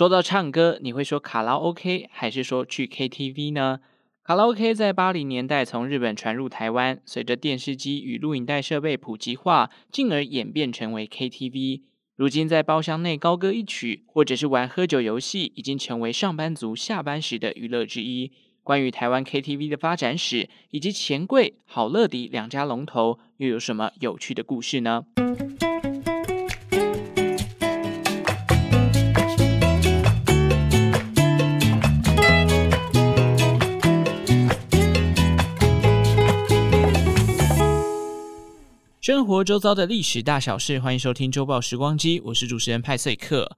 说到唱歌，你会说卡拉 OK 还是说去 KTV 呢？卡拉 OK 在八零年代从日本传入台湾，随着电视机与录影带设备普及化，进而演变成为 KTV。如今在包厢内高歌一曲，或者是玩喝酒游戏，已经成为上班族下班时的娱乐之一。关于台湾 KTV 的发展史，以及钱柜、好乐迪两家龙头，又有什么有趣的故事呢？周遭的历史大小事，欢迎收听周报时光机，我是主持人派翠克。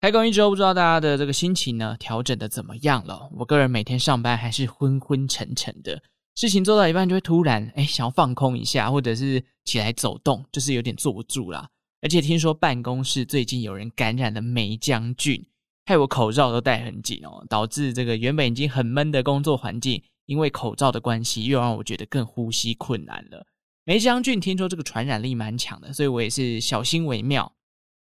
开工一周，不知道大家的这个心情呢，调整的怎么样了？我个人每天上班还是昏昏沉沉的，事情做到一半就会突然哎想要放空一下，或者是起来走动，就是有点坐不住啦。而且听说办公室最近有人感染了霉浆菌，害我口罩都戴很紧哦，导致这个原本已经很闷的工作环境，因为口罩的关系，又让我觉得更呼吸困难了。霉浆菌听说这个传染力蛮强的，所以我也是小心为妙。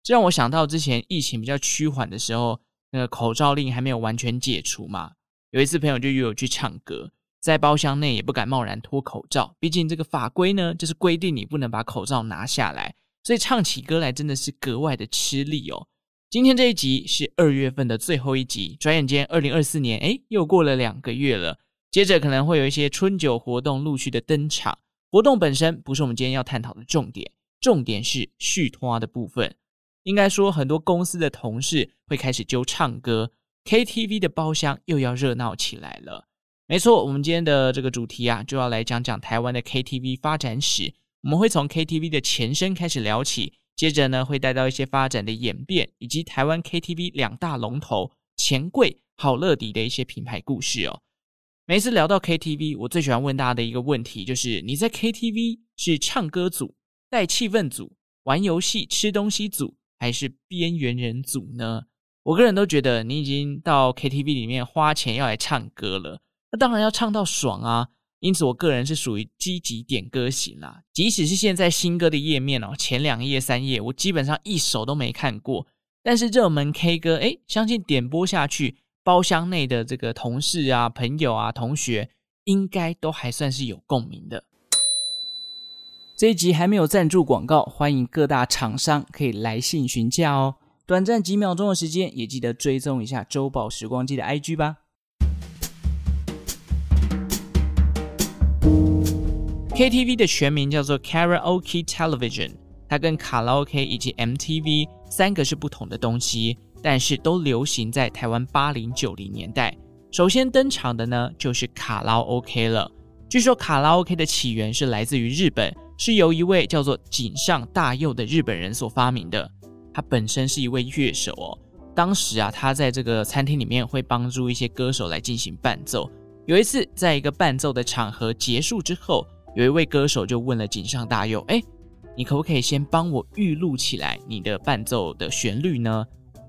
这让我想到之前疫情比较趋缓的时候，那个口罩令还没有完全解除嘛。有一次朋友就约我去唱歌，在包厢内也不敢贸然脱口罩，毕竟这个法规呢就是规定你不能把口罩拿下来，所以唱起歌来真的是格外的吃力哦。今天这一集是二月份的最后一集，转眼间二零二四年诶又过了两个月了，接着可能会有一些春酒活动陆续的登场。活动本身不是我们今天要探讨的重点，重点是续摊的部分。应该说，很多公司的同事会开始揪唱歌，KTV 的包厢又要热闹起来了。没错，我们今天的这个主题啊，就要来讲讲台湾的 KTV 发展史。我们会从 KTV 的前身开始聊起，接着呢，会带到一些发展的演变，以及台湾 KTV 两大龙头钱柜、好乐迪的一些品牌故事哦。每次聊到 KTV，我最喜欢问大家的一个问题就是：你在 KTV 是唱歌组、带气氛组、玩游戏、吃东西组，还是边缘人组呢？我个人都觉得，你已经到 KTV 里面花钱要来唱歌了，那当然要唱到爽啊！因此，我个人是属于积极点歌型啦。即使是现在新歌的页面哦，前两页、三页，我基本上一首都没看过，但是热门 K 歌，诶，相信点播下去。包厢内的这个同事啊、朋友啊、同学，应该都还算是有共鸣的。这一集还没有赞助广告，欢迎各大厂商可以来信询价哦。短暂几秒钟的时间，也记得追踪一下周报时光机的 IG 吧。KTV 的全名叫做 Karaoke Television，它跟卡拉 OK 以及 MTV 三个是不同的东西。但是都流行在台湾八零九零年代。首先登场的呢，就是卡拉 OK 了。据说卡拉 OK 的起源是来自于日本，是由一位叫做井上大佑的日本人所发明的。他本身是一位乐手哦。当时啊，他在这个餐厅里面会帮助一些歌手来进行伴奏。有一次，在一个伴奏的场合结束之后，有一位歌手就问了井上大佑：“哎，你可不可以先帮我预录起来你的伴奏的旋律呢？”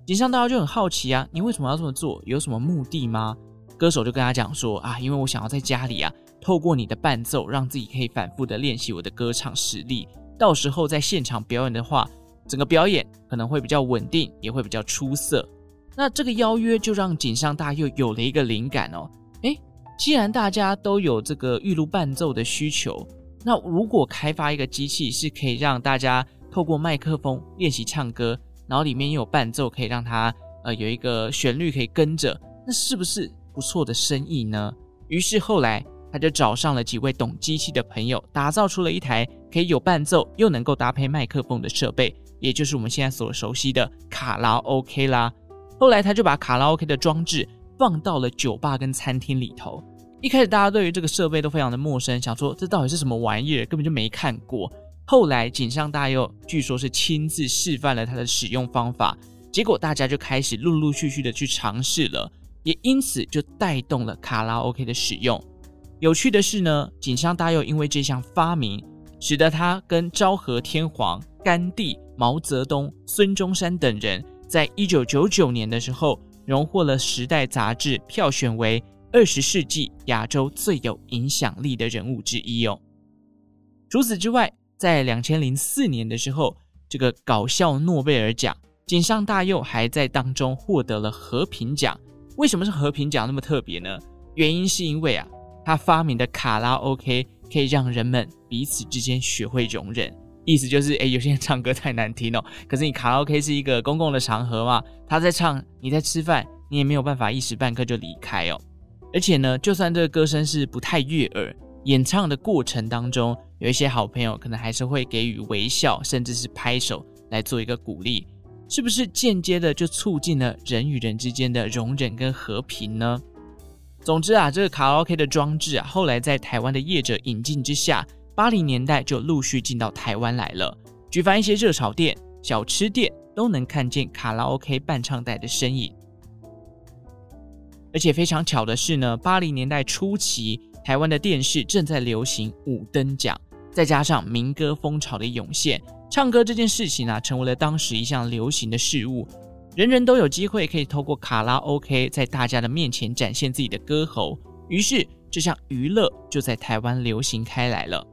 井上大佑就很好奇啊，你为什么要这么做？有什么目的吗？歌手就跟他讲说啊，因为我想要在家里啊，透过你的伴奏，让自己可以反复的练习我的歌唱实力。到时候在现场表演的话，整个表演可能会比较稳定，也会比较出色。那这个邀约就让井上大又有了一个灵感哦。诶，既然大家都有这个预录伴奏的需求，那如果开发一个机器是可以让大家透过麦克风练习唱歌。然后里面又有伴奏，可以让它呃有一个旋律可以跟着，那是不是不错的生意呢？于是后来他就找上了几位懂机器的朋友，打造出了一台可以有伴奏又能够搭配麦克风的设备，也就是我们现在所熟悉的卡拉 OK 啦。后来他就把卡拉 OK 的装置放到了酒吧跟餐厅里头。一开始大家对于这个设备都非常的陌生，想说这到底是什么玩意儿，根本就没看过。后来，井上大佑据说是亲自示范了他的使用方法，结果大家就开始陆陆续续的去尝试了，也因此就带动了卡拉 OK 的使用。有趣的是呢，井上大佑因为这项发明，使得他跟昭和天皇、甘地、毛泽东、孙中山等人，在一九九九年的时候，荣获了《时代》杂志票选为二十世纪亚洲最有影响力的人物之一哦。除此之外，在两千零四年的时候，这个搞笑诺贝尔奖，井上大佑还在当中获得了和平奖。为什么是和平奖那么特别呢？原因是因为啊，他发明的卡拉 OK 可以让人们彼此之间学会容忍。意思就是，诶，有些人唱歌太难听哦，可是你卡拉 OK 是一个公共的场合嘛，他在唱，你在吃饭，你也没有办法一时半刻就离开哦。而且呢，就算这个歌声是不太悦耳，演唱的过程当中，有一些好朋友可能还是会给予微笑，甚至是拍手来做一个鼓励，是不是间接的就促进了人与人之间的容忍跟和平呢？总之啊，这个卡拉 OK 的装置啊，后来在台湾的业者引进之下，八零年代就陆续进到台湾来了。举凡一些热炒店、小吃店，都能看见卡拉 OK 伴唱带的身影。而且非常巧的是呢，八零年代初期，台湾的电视正在流行五灯奖，再加上民歌风潮的涌现，唱歌这件事情啊，成为了当时一项流行的事物，人人都有机会可以透过卡拉 OK 在大家的面前展现自己的歌喉，于是这项娱乐就在台湾流行开来了，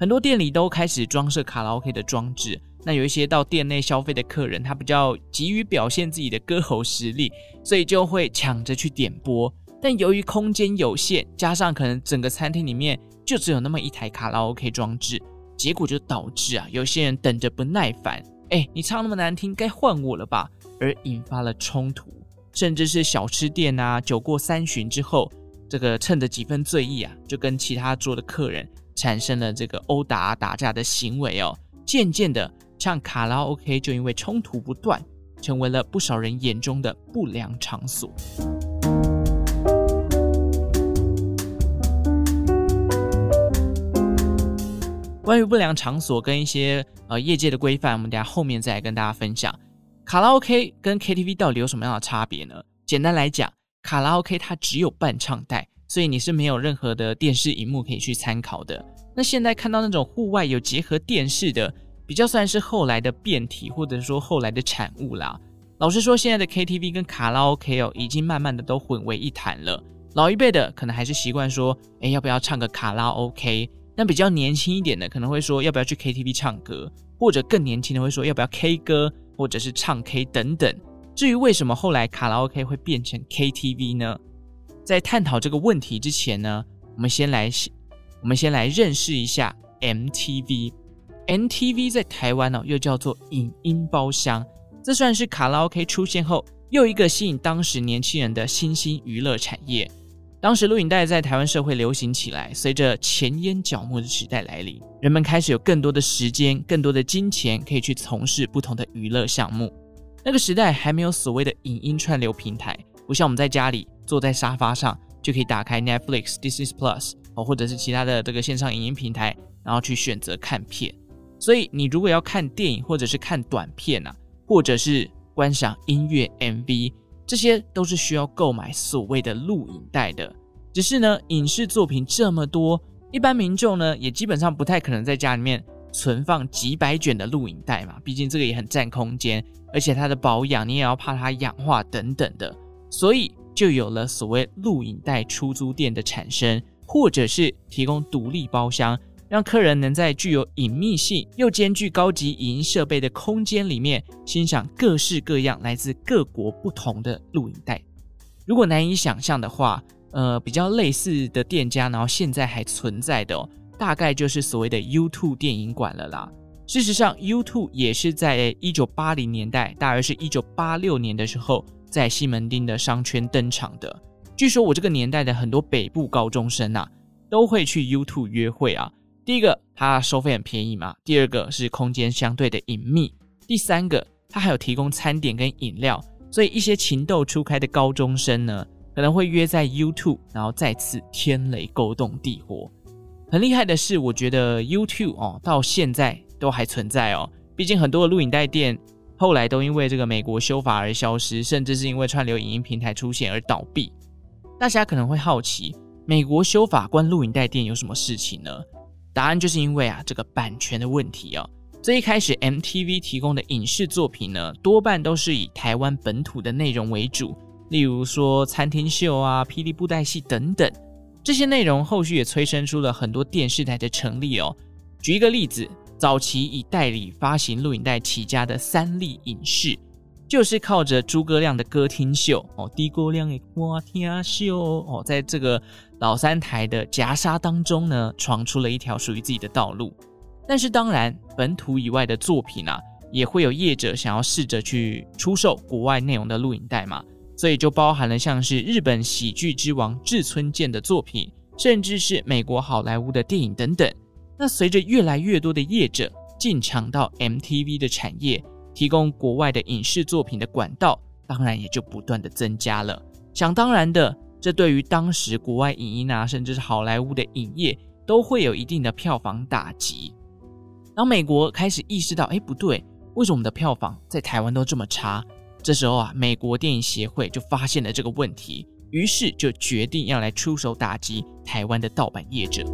很多店里都开始装设卡拉 OK 的装置。那有一些到店内消费的客人，他比较急于表现自己的歌喉实力，所以就会抢着去点播。但由于空间有限，加上可能整个餐厅里面就只有那么一台卡拉 OK 装置，结果就导致啊，有些人等着不耐烦，哎，你唱那么难听，该换我了吧？而引发了冲突，甚至是小吃店啊，酒过三巡之后，这个趁着几分醉意啊，就跟其他桌的客人产生了这个殴打打架的行为哦。渐渐的。唱卡拉 OK 就因为冲突不断，成为了不少人眼中的不良场所。关于不良场所跟一些呃业界的规范，我们等下后面再来跟大家分享。卡拉 OK 跟 KTV 到底有什么样的差别呢？简单来讲，卡拉 OK 它只有伴唱带，所以你是没有任何的电视荧幕可以去参考的。那现在看到那种户外有结合电视的。比较算是后来的变体，或者说后来的产物啦。老实说，现在的 KTV 跟卡拉 OK 哦，已经慢慢的都混为一谈了。老一辈的可能还是习惯说，哎，要不要唱个卡拉 OK？那比较年轻一点的可能会说，要不要去 KTV 唱歌？或者更年轻的会说，要不要 K 歌，或者是唱 K 等等。至于为什么后来卡拉 OK 会变成 KTV 呢？在探讨这个问题之前呢，我们先来我们先来认识一下 MTV。MTV 在台湾呢，又叫做影音包厢，这算是卡拉 OK 出现后又一个吸引当时年轻人的新兴娱乐产业。当时录影带在台湾社会流行起来，随着前烟脚末的时代来临，人们开始有更多的时间、更多的金钱可以去从事不同的娱乐项目。那个时代还没有所谓的影音串流平台，不像我们在家里坐在沙发上就可以打开 Netflix、Disney Plus 哦，或者是其他的这个线上影音平台，然后去选择看片。所以，你如果要看电影，或者是看短片啊，或者是观赏音乐 MV，这些都是需要购买所谓的录影带的。只是呢，影视作品这么多，一般民众呢也基本上不太可能在家里面存放几百卷的录影带嘛，毕竟这个也很占空间，而且它的保养你也要怕它氧化等等的，所以就有了所谓录影带出租店的产生，或者是提供独立包厢。让客人能在具有隐秘性又兼具高级影音设备的空间里面欣赏各式各样来自各国不同的录影带。如果难以想象的话，呃，比较类似的店家，然后现在还存在的哦，大概就是所谓的 YouTube 电影馆了啦。事实上，YouTube 也是在一九八零年代，大约是一九八六年的时候，在西门町的商圈登场的。据说我这个年代的很多北部高中生啊，都会去 YouTube 约会啊。第一个，它收费很便宜嘛。第二个是空间相对的隐秘。第三个，它还有提供餐点跟饮料，所以一些情窦初开的高中生呢，可能会约在 YouTube，然后再次天雷勾动地火。很厉害的是，我觉得 YouTube 哦，到现在都还存在哦。毕竟很多的录影带店后来都因为这个美国修法而消失，甚至是因为串流影音平台出现而倒闭。大家可能会好奇，美国修法关录影带店有什么事情呢？答案就是因为啊，这个版权的问题哦。最一开始，MTV 提供的影视作品呢，多半都是以台湾本土的内容为主，例如说餐厅秀啊、霹雳布袋戏等等。这些内容后续也催生出了很多电视台的成立哦。举一个例子。早期以代理发行录影带起家的三立影视，就是靠着诸葛亮的歌厅秀哦，诸葛亮的歌厅秀哦，在这个老三台的夹杀当中呢，闯出了一条属于自己的道路。但是当然，本土以外的作品啊，也会有业者想要试着去出售国外内容的录影带嘛，所以就包含了像是日本喜剧之王志村健的作品，甚至是美国好莱坞的电影等等。那随着越来越多的业者进场到 MTV 的产业，提供国外的影视作品的管道，当然也就不断的增加了。想当然的，这对于当时国外影音啊，甚至是好莱坞的影业，都会有一定的票房打击。当美国开始意识到，哎，不对，为什么我们的票房在台湾都这么差？这时候啊，美国电影协会就发现了这个问题，于是就决定要来出手打击台湾的盗版业者。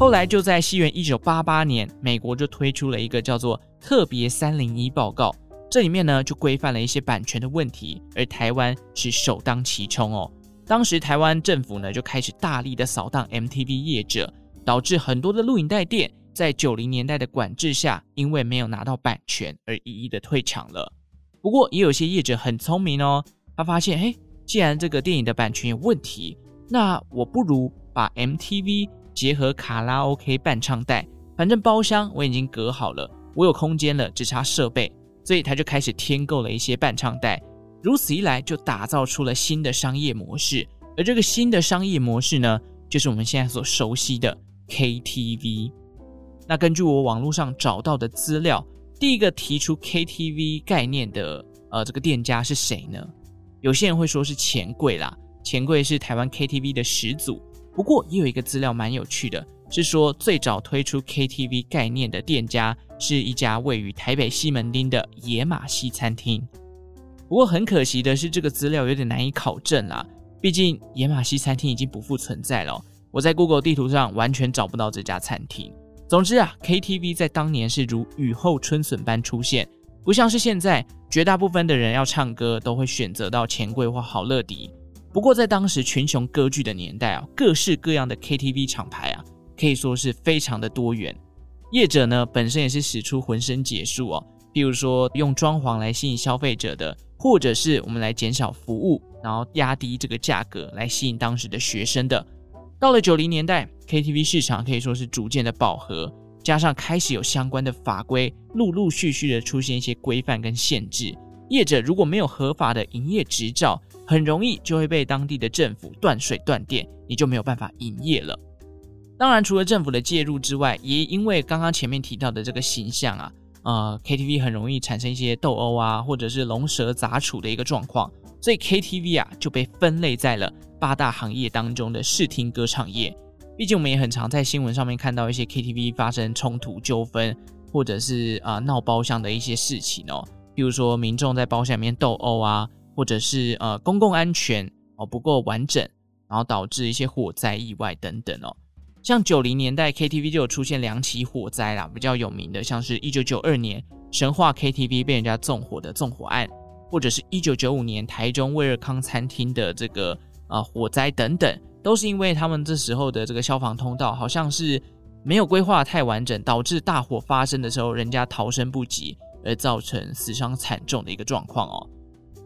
后来就在西元一九八八年，美国就推出了一个叫做《特别三零一报告》，这里面呢就规范了一些版权的问题，而台湾是首当其冲哦。当时台湾政府呢就开始大力的扫荡 MTV 业者，导致很多的录影带店在九零年代的管制下，因为没有拿到版权而一一的退场了。不过也有些业者很聪明哦，他发现，嘿，既然这个电影的版权有问题，那我不如把 MTV 结合卡拉 OK 伴唱带，反正包厢我已经隔好了，我有空间了，只差设备，所以他就开始添购了一些伴唱带。如此一来，就打造出了新的商业模式。而这个新的商业模式呢，就是我们现在所熟悉的 KTV。那根据我网络上找到的资料，第一个提出 KTV 概念的呃这个店家是谁呢？有些人会说是钱柜啦，钱柜是台湾 KTV 的始祖。不过也有一个资料蛮有趣的，是说最早推出 KTV 概念的店家是一家位于台北西门町的野马西餐厅。不过很可惜的是，这个资料有点难以考证啦，毕竟野马西餐厅已经不复存在了。我在 Google 地图上完全找不到这家餐厅。总之啊，KTV 在当年是如雨后春笋般出现，不像是现在绝大部分的人要唱歌都会选择到钱柜或好乐迪。不过，在当时群雄割据的年代啊，各式各样的 KTV 厂牌啊，可以说是非常的多元。业者呢，本身也是使出浑身解数哦，比如说用装潢来吸引消费者的，或者是我们来减少服务，然后压低这个价格来吸引当时的学生的。到了九零年代，KTV 市场可以说是逐渐的饱和，加上开始有相关的法规，陆陆续续的出现一些规范跟限制。业者如果没有合法的营业执照，很容易就会被当地的政府断水断电，你就没有办法营业了。当然，除了政府的介入之外，也因为刚刚前面提到的这个形象啊，呃，KTV 很容易产生一些斗殴啊，或者是龙蛇杂处的一个状况，所以 KTV 啊就被分类在了八大行业当中的视听歌唱业。毕竟我们也很常在新闻上面看到一些 KTV 发生冲突纠纷，或者是啊、呃、闹包厢的一些事情哦，比如说民众在包厢里面斗殴啊。或者是呃公共安全哦不够完整，然后导致一些火灾意外等等哦。像九零年代 KTV 就有出现两起火灾啦，比较有名的像是一九九二年神话 KTV 被人家纵火的纵火案，或者是一九九五年台中威尔康餐厅的这个呃火灾等等，都是因为他们这时候的这个消防通道好像是没有规划太完整，导致大火发生的时候人家逃生不及，而造成死伤惨重的一个状况哦。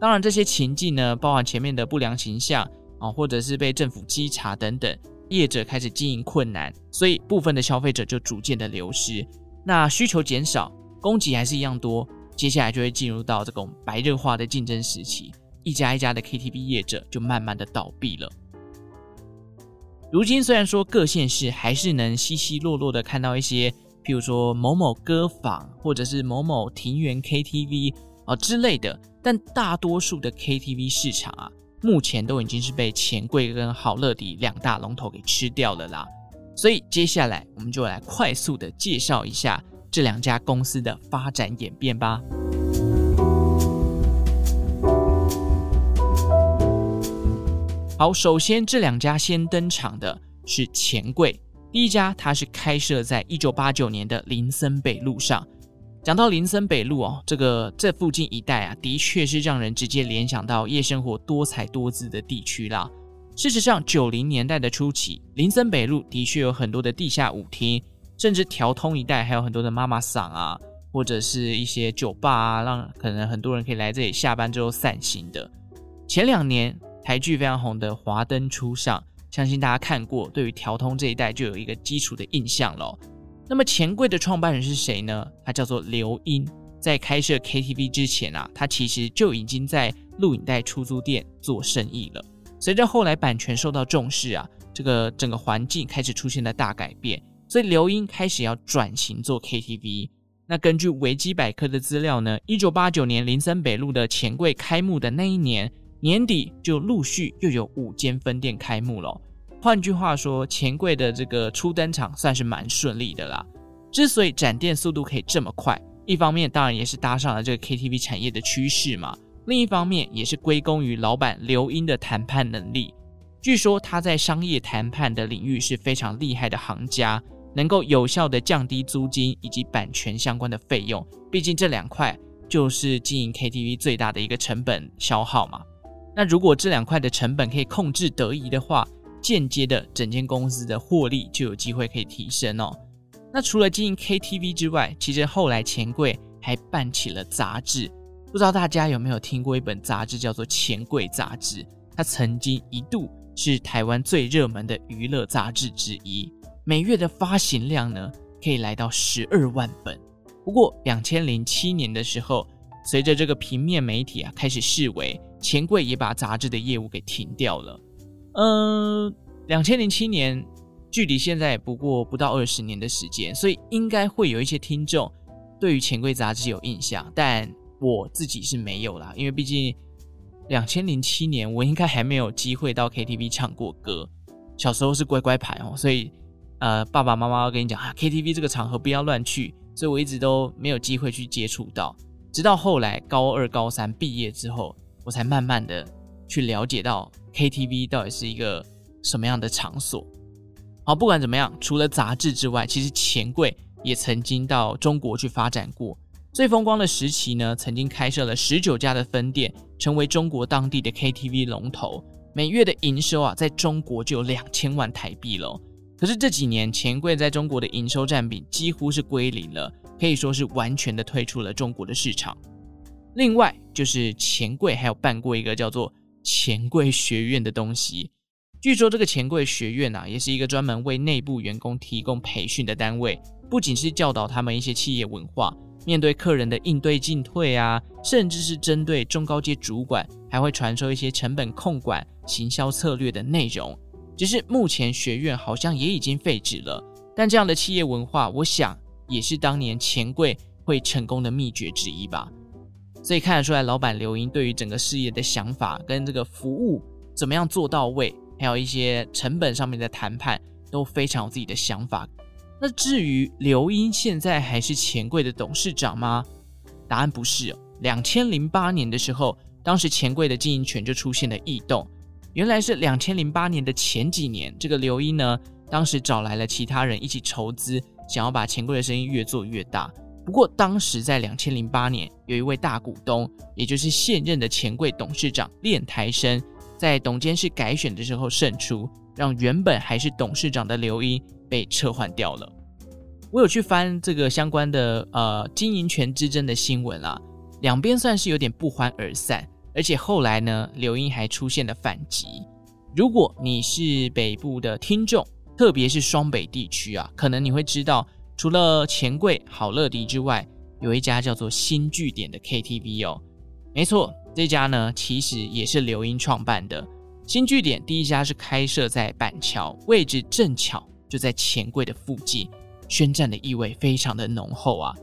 当然，这些情境呢，包含前面的不良形象啊，或者是被政府稽查等等，业者开始经营困难，所以部分的消费者就逐渐的流失。那需求减少，供给还是一样多，接下来就会进入到这种白热化的竞争时期，一家一家的 KTV 业者就慢慢的倒闭了。如今虽然说各县市还是能稀稀落落的看到一些，譬如说某某歌坊，或者是某某庭园 KTV。啊之类的，但大多数的 KTV 市场啊，目前都已经是被钱柜跟好乐迪两大龙头给吃掉了啦。所以接下来我们就来快速的介绍一下这两家公司的发展演变吧。好，首先这两家先登场的是钱柜，第一家它是开设在一九八九年的林森北路上。讲到林森北路哦，这个这附近一带啊，的确是让人直接联想到夜生活多彩多姿的地区啦。事实上，九零年代的初期，林森北路的确有很多的地下舞厅，甚至调通一带还有很多的妈妈桑啊，或者是一些酒吧啊，让可能很多人可以来这里下班之后散心的。前两年台剧非常红的《华灯初上》，相信大家看过，对于调通这一带就有一个基础的印象了。那么钱柜的创办人是谁呢？他叫做刘英。在开设 KTV 之前啊，他其实就已经在录影带出租店做生意了。随着后来版权受到重视啊，这个整个环境开始出现了大改变，所以刘英开始要转型做 KTV。那根据维基百科的资料呢，一九八九年林森北路的钱柜开幕的那一年年底，就陆续又有五间分店开幕了。换句话说，钱柜的这个初登场算是蛮顺利的啦。之所以展店速度可以这么快，一方面当然也是搭上了这个 KTV 产业的趋势嘛，另一方面也是归功于老板刘英的谈判能力。据说他在商业谈判的领域是非常厉害的行家，能够有效地降低租金以及版权相关的费用。毕竟这两块就是经营 KTV 最大的一个成本消耗嘛。那如果这两块的成本可以控制得宜的话，间接的，整间公司的获利就有机会可以提升哦。那除了经营 KTV 之外，其实后来钱柜还办起了杂志。不知道大家有没有听过一本杂志叫做《钱柜杂志》？它曾经一度是台湾最热门的娱乐杂志之一，每月的发行量呢可以来到十二万本。不过，两千零七年的时候，随着这个平面媒体啊开始式微，钱柜也把杂志的业务给停掉了。嗯，两千零七年，距离现在也不过不到二十年的时间，所以应该会有一些听众对于钱柜杂志有印象，但我自己是没有啦，因为毕竟两千零七年我应该还没有机会到 KTV 唱过歌，小时候是乖乖牌哦，所以呃爸爸妈妈跟你讲啊，KTV 这个场合不要乱去，所以我一直都没有机会去接触到，直到后来高二、高三毕业之后，我才慢慢的去了解到。KTV 到底是一个什么样的场所？好，不管怎么样，除了杂志之外，其实钱柜也曾经到中国去发展过。最风光的时期呢，曾经开设了十九家的分店，成为中国当地的 KTV 龙头，每月的营收啊，在中国就有两千万台币了。可是这几年，钱柜在中国的营收占比几乎是归零了，可以说是完全的退出了中国的市场。另外，就是钱柜还有办过一个叫做钱柜学院的东西，据说这个钱柜学院啊，也是一个专门为内部员工提供培训的单位，不仅是教导他们一些企业文化，面对客人的应对进退啊，甚至是针对中高阶主管，还会传授一些成本控管、行销策略的内容。只是目前学院好像也已经废止了，但这样的企业文化，我想也是当年钱柜会成功的秘诀之一吧。所以看得出来，老板刘英对于整个事业的想法跟这个服务怎么样做到位，还有一些成本上面的谈判都非常有自己的想法。那至于刘英现在还是钱柜的董事长吗？答案不是哦。两千零八年的时候，当时钱柜的经营权就出现了异动。原来是两千零八年的前几年，这个刘英呢，当时找来了其他人一起筹资，想要把钱柜的生意越做越大。不过，当时在两千零八年，有一位大股东，也就是现任的钱柜董事长练台生，在董监事改选的时候胜出，让原本还是董事长的刘英被撤换掉了。我有去翻这个相关的呃经营权之争的新闻啊，两边算是有点不欢而散，而且后来呢，刘英还出现了反击。如果你是北部的听众，特别是双北地区啊，可能你会知道。除了钱柜、好乐迪之外，有一家叫做新据点的 KTV 哦。没错，这家呢其实也是刘英创办的。新据点第一家是开设在板桥，位置正巧就在钱柜的附近，宣战的意味非常的浓厚啊。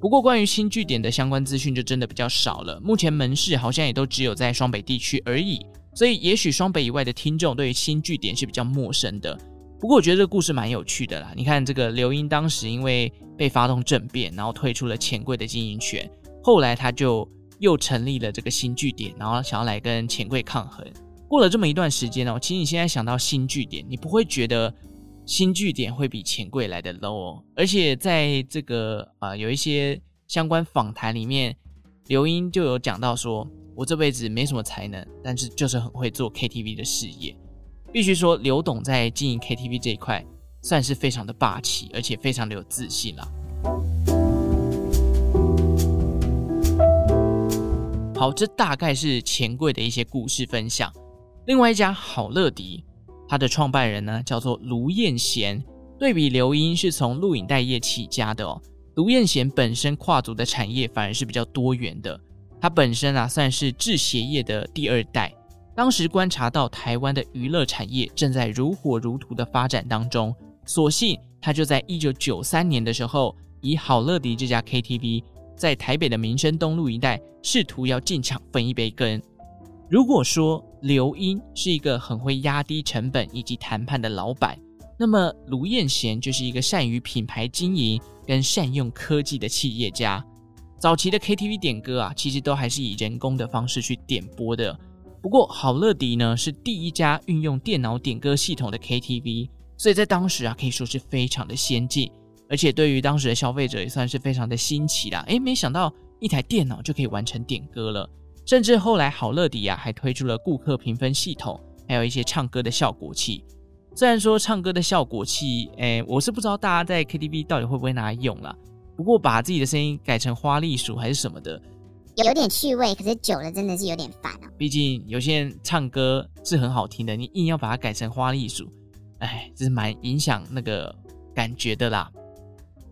不过关于新据点的相关资讯就真的比较少了，目前门市好像也都只有在双北地区而已，所以也许双北以外的听众对于新据点是比较陌生的。不过我觉得这个故事蛮有趣的啦。你看，这个刘英当时因为被发动政变，然后退出了钱柜的经营权，后来他就又成立了这个新据点，然后想要来跟钱柜抗衡。过了这么一段时间哦，其实你现在想到新据点，你不会觉得新据点会比钱柜来的 low 哦。而且在这个呃有一些相关访谈里面，刘英就有讲到说，我这辈子没什么才能，但是就是很会做 KTV 的事业。必须说，刘董在经营 KTV 这一块算是非常的霸气，而且非常的有自信了。好，这大概是钱柜的一些故事分享。另外一家好乐迪，它的创办人呢叫做卢彦贤。对比刘英是从录影带业起家的哦，卢彦贤本身跨足的产业反而是比较多元的。他本身啊算是制鞋业的第二代。当时观察到台湾的娱乐产业正在如火如荼的发展当中，所幸他就在一九九三年的时候，以好乐迪这家 KTV 在台北的民生东路一带，试图要进场分一杯羹。如果说刘英是一个很会压低成本以及谈判的老板，那么卢彦贤就是一个善于品牌经营跟善用科技的企业家。早期的 KTV 点歌啊，其实都还是以人工的方式去点播的。不过，好乐迪呢是第一家运用电脑点歌系统的 KTV，所以在当时啊可以说是非常的先进，而且对于当时的消费者也算是非常的新奇啦。诶，没想到一台电脑就可以完成点歌了，甚至后来好乐迪啊还推出了顾客评分系统，还有一些唱歌的效果器。虽然说唱歌的效果器，诶，我是不知道大家在 KTV 到底会不会拿来用啦。不过把自己的声音改成花栗鼠还是什么的。有点趣味，可是久了真的是有点烦哦。毕竟有些人唱歌是很好听的，你硬要把它改成花栗鼠，哎，这是蛮影响那个感觉的啦。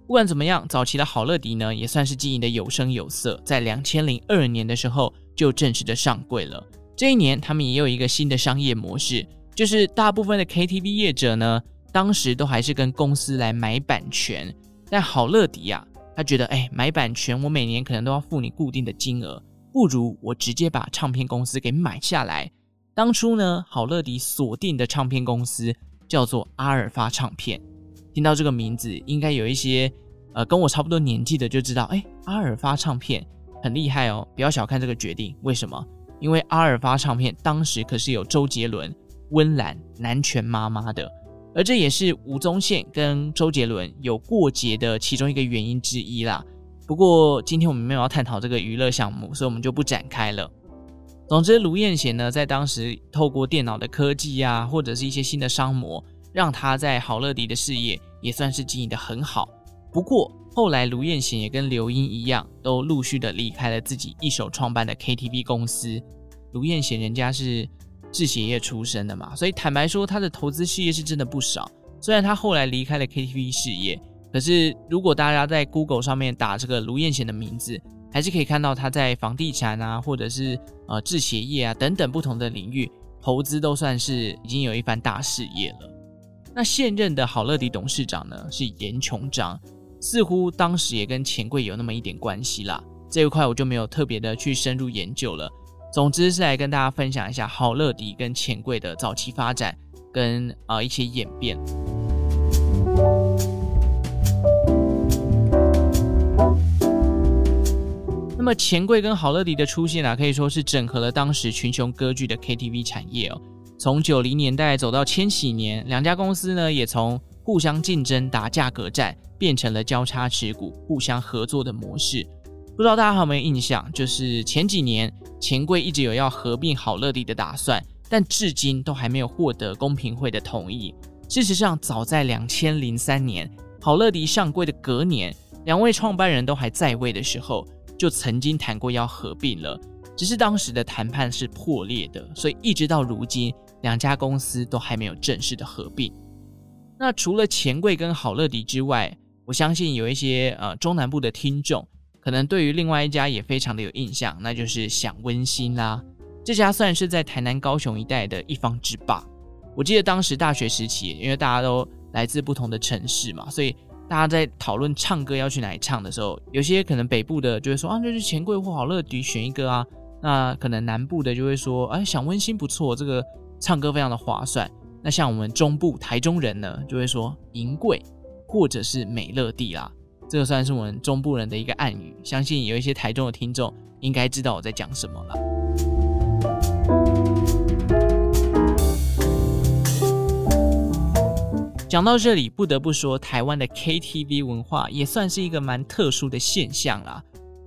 不管怎么样，早期的好乐迪呢，也算是经营的有声有色，在两千零二年的时候就正式的上柜了。这一年，他们也有一个新的商业模式，就是大部分的 KTV 业者呢，当时都还是跟公司来买版权，但好乐迪呀、啊。他觉得，哎，买版权我每年可能都要付你固定的金额，不如我直接把唱片公司给买下来。当初呢，好乐迪锁定的唱片公司叫做阿尔发唱片。听到这个名字，应该有一些呃跟我差不多年纪的就知道，哎，阿尔发唱片很厉害哦，不要小看这个决定。为什么？因为阿尔发唱片当时可是有周杰伦、温岚、南拳妈妈的。而这也是吴宗宪跟周杰伦有过节的其中一个原因之一啦。不过今天我们没有要探讨这个娱乐项目，所以我们就不展开了。总之，卢彦贤呢，在当时透过电脑的科技啊，或者是一些新的商模，让他在好乐迪的事业也算是经营得很好。不过后来，卢彦贤也跟刘英一样，都陆续的离开了自己一手创办的 KTV 公司。卢彦贤人家是。制鞋业出身的嘛，所以坦白说，他的投资事业是真的不少。虽然他后来离开了 KTV 事业，可是如果大家在 Google 上面打这个卢彦贤的名字，还是可以看到他在房地产啊，或者是呃制鞋业啊等等不同的领域投资都算是已经有一番大事业了。那现任的好乐迪董事长呢是严琼章，似乎当时也跟钱柜有那么一点关系啦。这一块我就没有特别的去深入研究了。总之是来跟大家分享一下好乐迪跟钱柜的早期发展跟啊、一些演变。那么钱柜跟好乐迪的出现啊，可以说是整合了当时群雄割据的 KTV 产业哦。从九零年代走到千禧年，两家公司呢也从互相竞争打价格战，变成了交叉持股、互相合作的模式。不知道大家还有没有印象？就是前几年钱柜一直有要合并好乐迪的打算，但至今都还没有获得公平会的同意。事实上，早在两千零三年好乐迪上柜的隔年，两位创办人都还在位的时候，就曾经谈过要合并了。只是当时的谈判是破裂的，所以一直到如今，两家公司都还没有正式的合并。那除了钱柜跟好乐迪之外，我相信有一些呃中南部的听众。可能对于另外一家也非常的有印象，那就是享温馨啦。这家算是在台南、高雄一带的一方之霸。我记得当时大学时期，因为大家都来自不同的城市嘛，所以大家在讨论唱歌要去哪里唱的时候，有些可能北部的就会说啊，那就钱柜或好乐迪选一个啊。那可能南部的就会说，哎，享温馨不错，这个唱歌非常的划算。那像我们中部台中人呢，就会说银贵或者是美乐蒂啦。这个算是我们中部人的一个暗语，相信有一些台中的听众应该知道我在讲什么了。讲到这里，不得不说，台湾的 KTV 文化也算是一个蛮特殊的现象啦。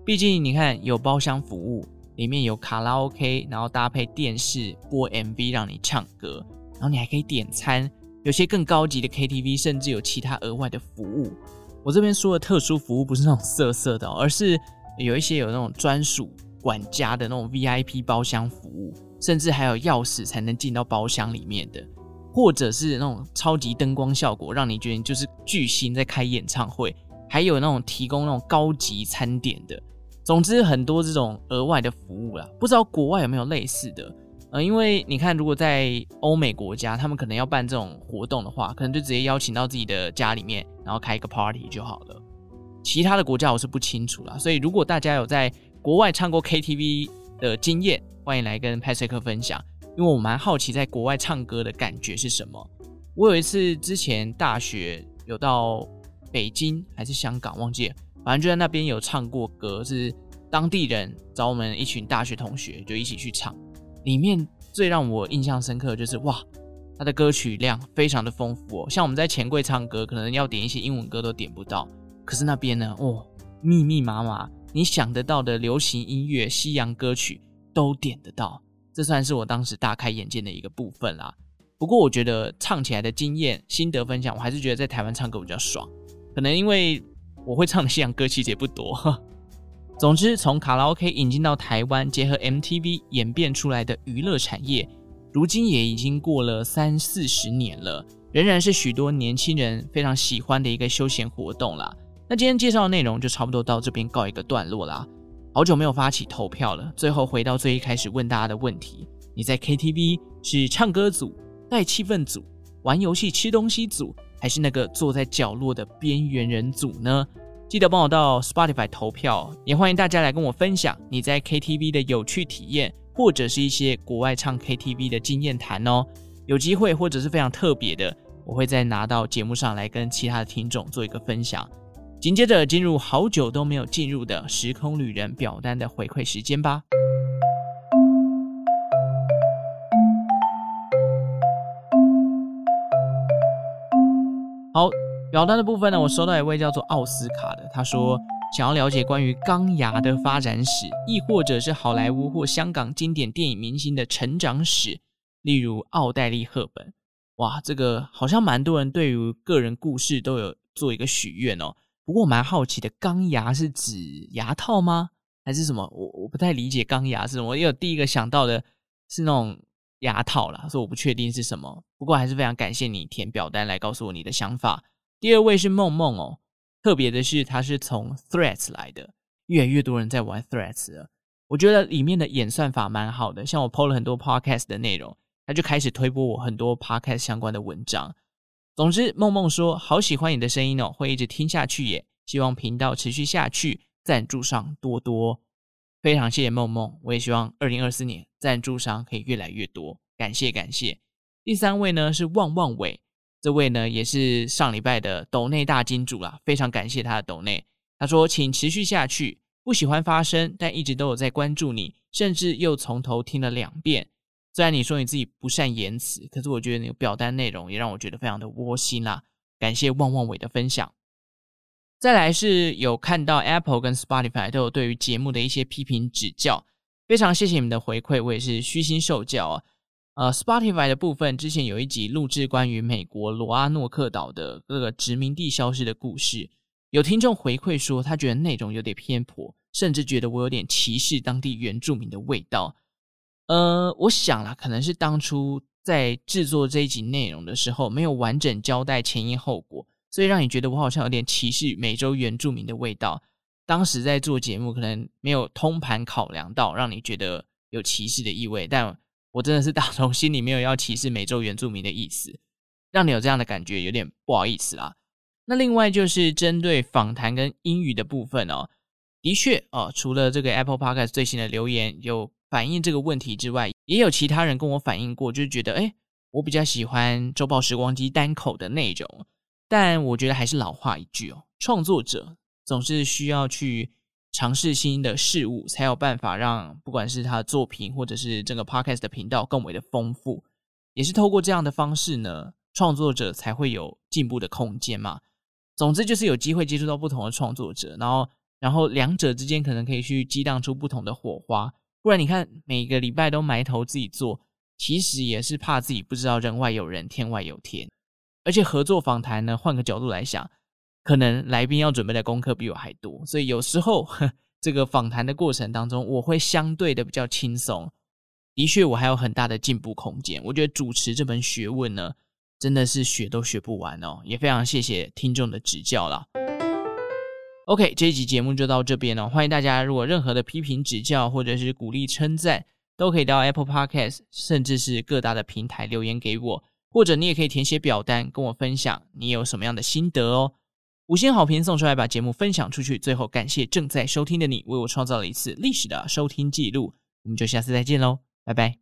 毕竟你看，有包厢服务，里面有卡拉 OK，然后搭配电视播 MV 让你唱歌，然后你还可以点餐。有些更高级的 KTV 甚至有其他额外的服务。我这边说的特殊服务不是那种色色的哦，而是有一些有那种专属管家的那种 VIP 包厢服务，甚至还有钥匙才能进到包厢里面的，或者是那种超级灯光效果，让你觉得就是巨星在开演唱会，还有那种提供那种高级餐点的。总之很多这种额外的服务啦，不知道国外有没有类似的。呃，因为你看，如果在欧美国家，他们可能要办这种活动的话，可能就直接邀请到自己的家里面，然后开一个 party 就好了。其他的国家我是不清楚啦，所以如果大家有在国外唱过 KTV 的经验，欢迎来跟派翠克分享，因为我蛮好奇在国外唱歌的感觉是什么。我有一次之前大学有到北京还是香港忘记了，反正就在那边有唱过歌，是当地人找我们一群大学同学就一起去唱。里面最让我印象深刻的就是哇，他的歌曲量非常的丰富哦。像我们在钱柜唱歌，可能要点一些英文歌都点不到，可是那边呢，哦，密密麻麻，你想得到的流行音乐、西洋歌曲都点得到。这算是我当时大开眼界的一个部分啦。不过我觉得唱起来的经验、心得分享，我还是觉得在台湾唱歌比较爽。可能因为我会唱的西洋歌其实也不多。总之，从卡拉 OK 引进到台湾，结合 MTV 演变出来的娱乐产业，如今也已经过了三四十年了，仍然是许多年轻人非常喜欢的一个休闲活动啦。那今天介绍的内容就差不多到这边告一个段落啦。好久没有发起投票了，最后回到最一开始问大家的问题：你在 KTV 是唱歌组、带气氛组、玩游戏、吃东西组，还是那个坐在角落的边缘人组呢？记得帮我到 Spotify 投票，也欢迎大家来跟我分享你在 KTV 的有趣体验，或者是一些国外唱 KTV 的经验谈哦。有机会或者是非常特别的，我会再拿到节目上来跟其他的听众做一个分享。紧接着进入好久都没有进入的时空旅人表单的回馈时间吧。好。表单的部分呢，我收到一位叫做奥斯卡的，他说想要了解关于钢牙的发展史，亦或者是好莱坞或香港经典电影明星的成长史，例如奥黛丽·赫本。哇，这个好像蛮多人对于个人故事都有做一个许愿哦。不过我蛮好奇的，钢牙是指牙套吗？还是什么？我我不太理解钢牙是什么。我有第一个想到的是那种牙套啦，所以我不确定是什么。不过还是非常感谢你填表单来告诉我你的想法。第二位是梦梦哦，特别的是他是从 Threads 来的，越来越多人在玩 Threads 了。我觉得里面的演算法蛮好的，像我 PO 了很多 Podcast 的内容，他就开始推播我很多 Podcast 相关的文章。总之，梦梦说好喜欢你的声音哦，会一直听下去耶，希望频道持续下去，赞助商多多。非常谢谢梦梦，我也希望二零二四年赞助商可以越来越多，感谢感谢。第三位呢是旺旺伟。这位呢也是上礼拜的抖内大金主啦，非常感谢他的抖内。他说：“请持续下去，不喜欢发声，但一直都有在关注你，甚至又从头听了两遍。虽然你说你自己不善言辞，可是我觉得你的表单内容也让我觉得非常的窝心啦。感谢旺旺伟的分享。再来是有看到 Apple 跟 Spotify 都有对于节目的一些批评指教，非常谢谢你们的回馈，我也是虚心受教啊。”呃，Spotify 的部分之前有一集录制关于美国罗阿诺克岛的各个殖民地消失的故事，有听众回馈说他觉得内容有点偏颇，甚至觉得我有点歧视当地原住民的味道。呃，我想啦，可能是当初在制作这一集内容的时候没有完整交代前因后果，所以让你觉得我好像有点歧视美洲原住民的味道。当时在做节目，可能没有通盘考量到，让你觉得有歧视的意味，但。我真的是打从心里没有要歧视美洲原住民的意思，让你有这样的感觉，有点不好意思啦。那另外就是针对访谈跟英语的部分哦，的确哦，除了这个 Apple Podcast 最新的留言有反映这个问题之外，也有其他人跟我反映过，就是觉得诶，我比较喜欢周报时光机单口的内容，但我觉得还是老话一句哦，创作者总是需要去尝试新的事物，才有办法让不管是他的作品或者是整个 podcast 的频道更为的丰富。也是透过这样的方式呢，创作者才会有进步的空间嘛。总之就是有机会接触到不同的创作者，然后然后两者之间可能可以去激荡出不同的火花。不然你看每个礼拜都埋头自己做。其实也是怕自己不知道人外有人，天外有天。而且合作访谈呢，换个角度来想，可能来宾要准备的功课比我还多，所以有时候呵这个访谈的过程当中，我会相对的比较轻松。的确，我还有很大的进步空间。我觉得主持这门学问呢，真的是学都学不完哦。也非常谢谢听众的指教啦。OK，这一集节目就到这边了。欢迎大家，如果任何的批评指教或者是鼓励称赞。都可以到 Apple Podcast，甚至是各大的平台留言给我，或者你也可以填写表单跟我分享你有什么样的心得哦。五星好评送出来，把节目分享出去。最后感谢正在收听的你，为我创造了一次历史的收听记录。我们就下次再见喽，拜拜。